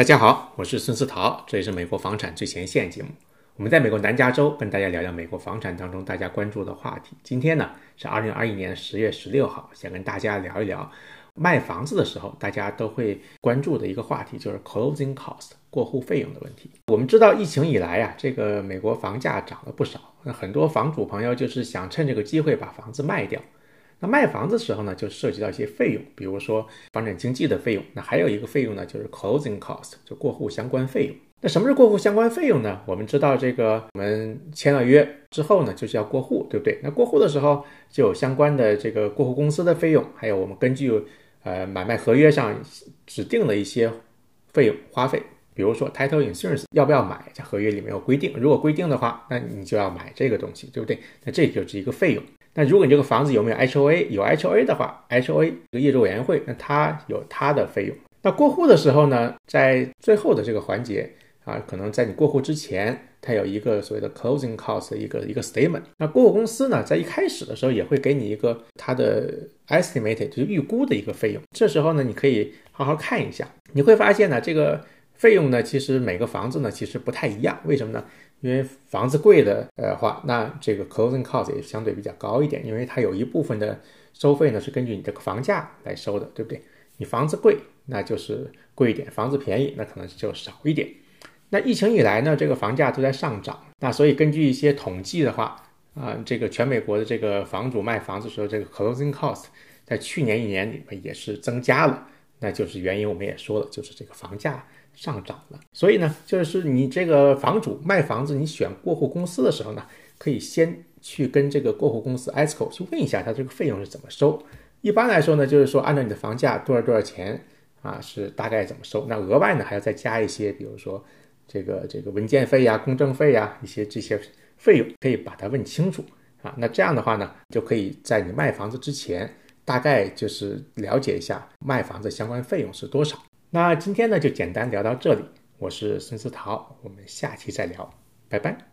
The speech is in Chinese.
大家好，我是孙思桃，这里是美国房产最前线节目。我们在美国南加州跟大家聊聊美国房产当中大家关注的话题。今天呢是二零二一年十月十六号，想跟大家聊一聊卖房子的时候大家都会关注的一个话题，就是 closing cost 过户费用的问题。我们知道疫情以来呀，这个美国房价涨了不少，那很多房主朋友就是想趁这个机会把房子卖掉。那卖房子时候呢，就涉及到一些费用，比如说房产经纪的费用。那还有一个费用呢，就是 closing cost，就过户相关费用。那什么是过户相关费用呢？我们知道这个，我们签了约之后呢，就是要过户，对不对？那过户的时候就有相关的这个过户公司的费用，还有我们根据呃买卖合约上指定的一些费用花费，比如说 title insurance 要不要买，在合约里面有规定，如果规定的话，那你就要买这个东西，对不对？那这就是一个费用。那如果你这个房子有没有 HOA？有 HOA 的话，HOA 这个业主委员会，那它有它的费用。那过户的时候呢，在最后的这个环节啊，可能在你过户之前，它有一个所谓的 closing cost 的一个一个 statement。那过户公司呢，在一开始的时候也会给你一个它的 estimated 就是预估的一个费用。这时候呢，你可以好好看一下，你会发现呢，这个费用呢，其实每个房子呢，其实不太一样。为什么呢？因为房子贵的呃话，那这个 closing cost 也相对比较高一点，因为它有一部分的收费呢是根据你这个房价来收的，对不对？你房子贵，那就是贵一点；房子便宜，那可能就少一点。那疫情以来呢，这个房价都在上涨，那所以根据一些统计的话，啊，这个全美国的这个房主卖房子时候，这个 closing cost 在去年一年里面也是增加了，那就是原因我们也说了，就是这个房价。上涨了，所以呢，就是你这个房主卖房子，你选过户公司的时候呢，可以先去跟这个过户公司 ESCO 去问一下，他这个费用是怎么收。一般来说呢，就是说按照你的房价多少多少钱啊，是大概怎么收。那额外呢，还要再加一些，比如说这个这个文件费呀、公证费呀一些这些费用，可以把它问清楚啊。那这样的话呢，就可以在你卖房子之前，大概就是了解一下卖房子相关费用是多少。那今天呢，就简单聊到这里。我是孙思桃，我们下期再聊，拜拜。